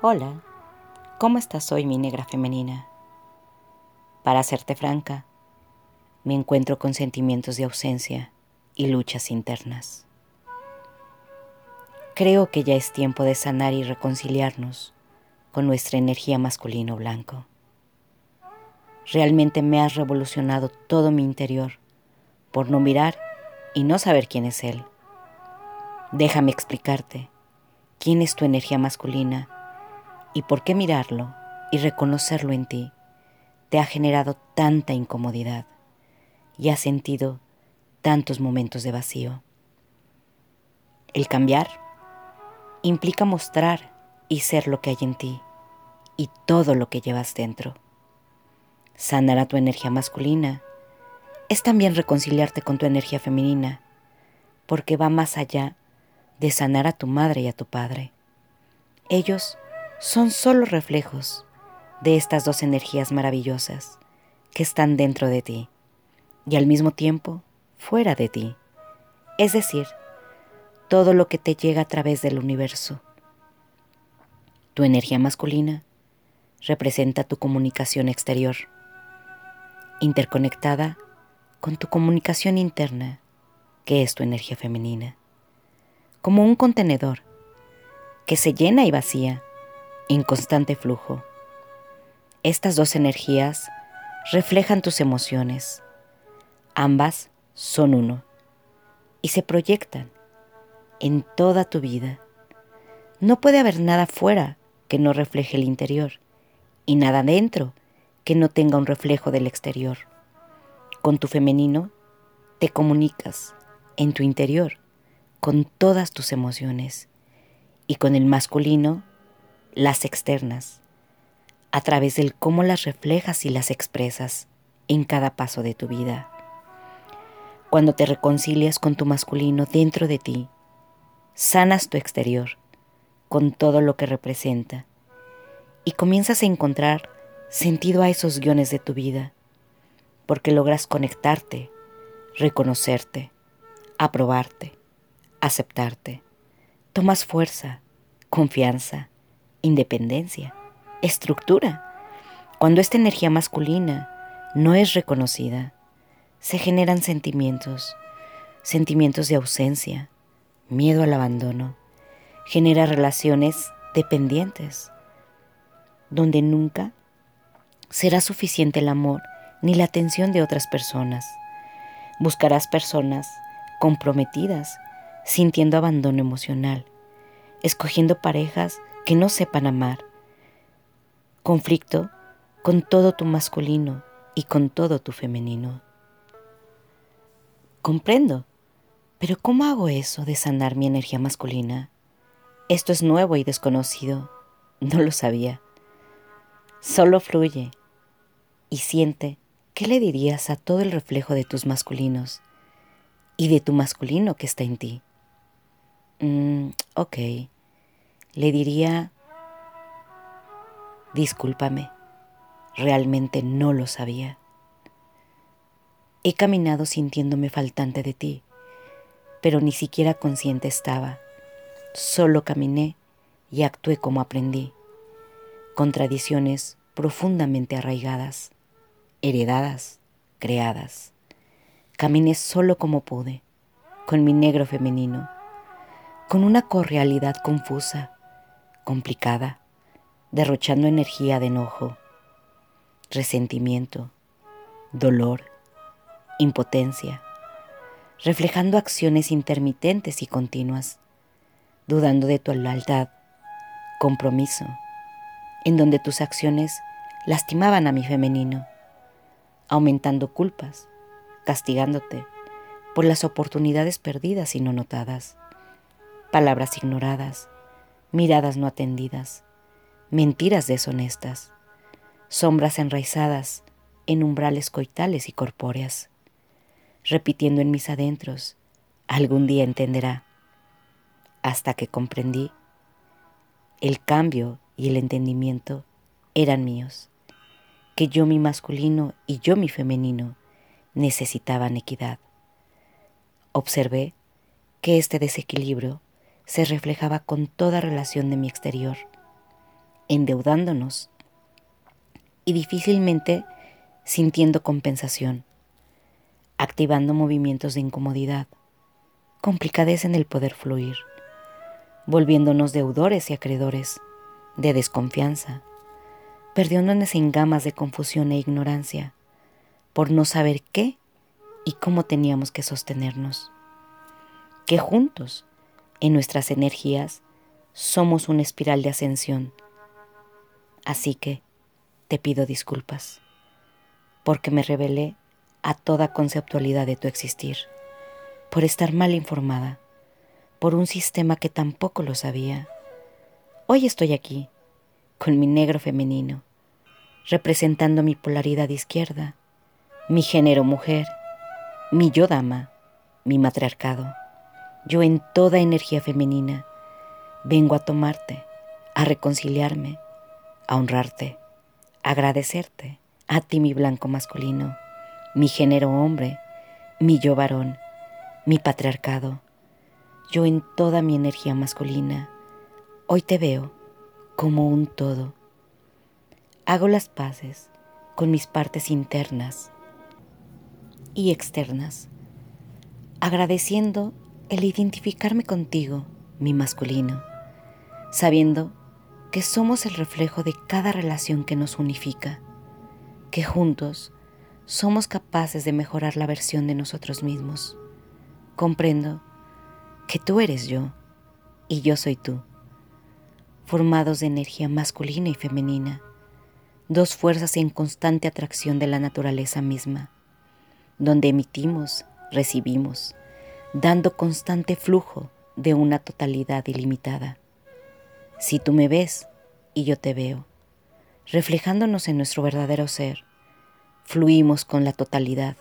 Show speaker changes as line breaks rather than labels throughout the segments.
Hola, ¿cómo estás hoy mi negra femenina? Para serte franca, me encuentro con sentimientos de ausencia y luchas internas. Creo que ya es tiempo de sanar y reconciliarnos con nuestra energía masculino blanco. Realmente me has revolucionado todo mi interior por no mirar y no saber quién es él. Déjame explicarte quién es tu energía masculina y por qué mirarlo y reconocerlo en ti te ha generado tanta incomodidad y has sentido tantos momentos de vacío. El cambiar implica mostrar y ser lo que hay en ti y todo lo que llevas dentro. Sanar a tu energía masculina es también reconciliarte con tu energía femenina, porque va más allá de sanar a tu madre y a tu padre. Ellos son solo reflejos de estas dos energías maravillosas que están dentro de ti y al mismo tiempo fuera de ti, es decir, todo lo que te llega a través del universo. Tu energía masculina representa tu comunicación exterior, interconectada con tu comunicación interna, que es tu energía femenina, como un contenedor que se llena y vacía en constante flujo. Estas dos energías reflejan tus emociones. Ambas son uno y se proyectan en toda tu vida. No puede haber nada fuera que no refleje el interior y nada dentro que no tenga un reflejo del exterior. Con tu femenino te comunicas en tu interior con todas tus emociones y con el masculino las externas, a través del cómo las reflejas y las expresas en cada paso de tu vida. Cuando te reconcilias con tu masculino dentro de ti, sanas tu exterior con todo lo que representa y comienzas a encontrar sentido a esos guiones de tu vida, porque logras conectarte, reconocerte, aprobarte, aceptarte. Tomas fuerza, confianza, independencia, estructura. Cuando esta energía masculina no es reconocida, se generan sentimientos, sentimientos de ausencia, miedo al abandono, genera relaciones dependientes, donde nunca será suficiente el amor ni la atención de otras personas. Buscarás personas comprometidas, sintiendo abandono emocional, escogiendo parejas que no sepan amar. Conflicto con todo tu masculino y con todo tu femenino. Comprendo, pero ¿cómo hago eso de sanar mi energía masculina? Esto es nuevo y desconocido. No lo sabía. Solo fluye y siente qué le dirías a todo el reflejo de tus masculinos y de tu masculino que está en ti. Mm, ok le diría, discúlpame, realmente no lo sabía. He caminado sintiéndome faltante de ti, pero ni siquiera consciente estaba. Solo caminé y actué como aprendí, con tradiciones profundamente arraigadas, heredadas, creadas. Caminé solo como pude, con mi negro femenino, con una correalidad confusa, complicada, derrochando energía de enojo, resentimiento, dolor, impotencia, reflejando acciones intermitentes y continuas, dudando de tu lealtad, compromiso, en donde tus acciones lastimaban a mi femenino, aumentando culpas, castigándote por las oportunidades perdidas y no notadas, palabras ignoradas, miradas no atendidas, mentiras deshonestas, sombras enraizadas en umbrales coitales y corpóreas, repitiendo en mis adentros, algún día entenderá, hasta que comprendí, el cambio y el entendimiento eran míos, que yo mi masculino y yo mi femenino necesitaban equidad. Observé que este desequilibrio se reflejaba con toda relación de mi exterior, endeudándonos y difícilmente sintiendo compensación, activando movimientos de incomodidad, complicadez en el poder fluir, volviéndonos deudores y acreedores de desconfianza, perdiéndonos en gamas de confusión e ignorancia por no saber qué y cómo teníamos que sostenernos. Que juntos, en nuestras energías, somos una espiral de ascensión. Así que te pido disculpas, porque me revelé a toda conceptualidad de tu existir, por estar mal informada, por un sistema que tampoco lo sabía. Hoy estoy aquí, con mi negro femenino, representando mi polaridad izquierda, mi género mujer, mi yo dama, mi matriarcado. Yo en toda energía femenina vengo a tomarte, a reconciliarme, a honrarte, a agradecerte, a ti mi blanco masculino, mi género hombre, mi yo varón, mi patriarcado. Yo en toda mi energía masculina, hoy te veo como un todo. Hago las paces con mis partes internas y externas, agradeciendo el identificarme contigo, mi masculino, sabiendo que somos el reflejo de cada relación que nos unifica, que juntos somos capaces de mejorar la versión de nosotros mismos. Comprendo que tú eres yo y yo soy tú, formados de energía masculina y femenina, dos fuerzas en constante atracción de la naturaleza misma donde emitimos, recibimos, dando constante flujo de una totalidad ilimitada. Si tú me ves y yo te veo, reflejándonos en nuestro verdadero ser, fluimos con la totalidad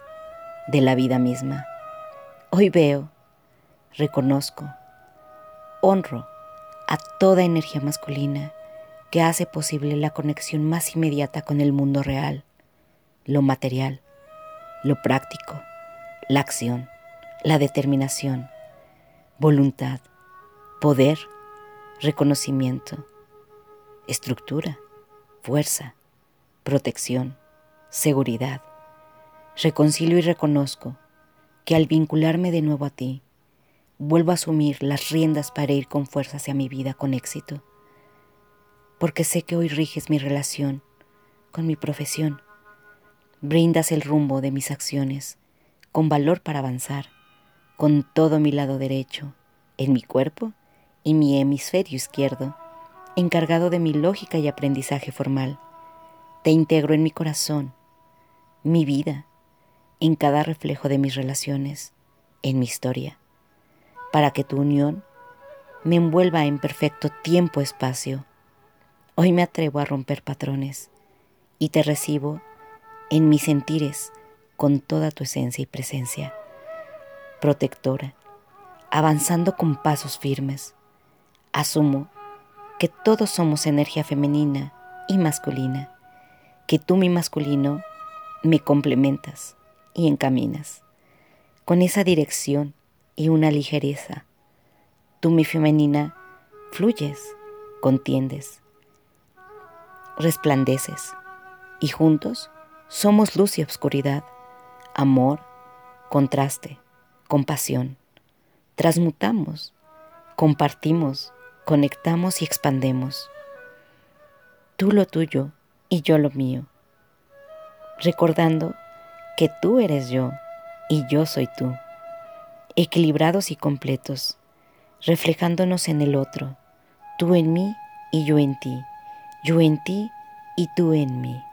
de la vida misma. Hoy veo, reconozco, honro a toda energía masculina que hace posible la conexión más inmediata con el mundo real, lo material, lo práctico, la acción, la determinación, voluntad, poder, reconocimiento, estructura, fuerza, protección, seguridad. Reconcilio y reconozco que al vincularme de nuevo a ti, vuelvo a asumir las riendas para ir con fuerza hacia mi vida con éxito, porque sé que hoy riges mi relación con mi profesión, brindas el rumbo de mis acciones, con valor para avanzar, con todo mi lado derecho, en mi cuerpo y mi hemisferio izquierdo, encargado de mi lógica y aprendizaje formal. Te integro en mi corazón, mi vida, en cada reflejo de mis relaciones, en mi historia, para que tu unión me envuelva en perfecto tiempo-espacio. Hoy me atrevo a romper patrones y te recibo en mis sentires con toda tu esencia y presencia, protectora, avanzando con pasos firmes. Asumo que todos somos energía femenina y masculina, que tú mi masculino me complementas y encaminas con esa dirección y una ligereza. Tú mi femenina fluyes, contiendes, resplandeces y juntos somos luz y obscuridad, amor, contraste, compasión. Transmutamos, compartimos, conectamos y expandemos. Tú lo tuyo y yo lo mío. Recordando que tú eres yo y yo soy tú. Equilibrados y completos, reflejándonos en el otro, tú en mí y yo en ti, yo en ti y tú en mí.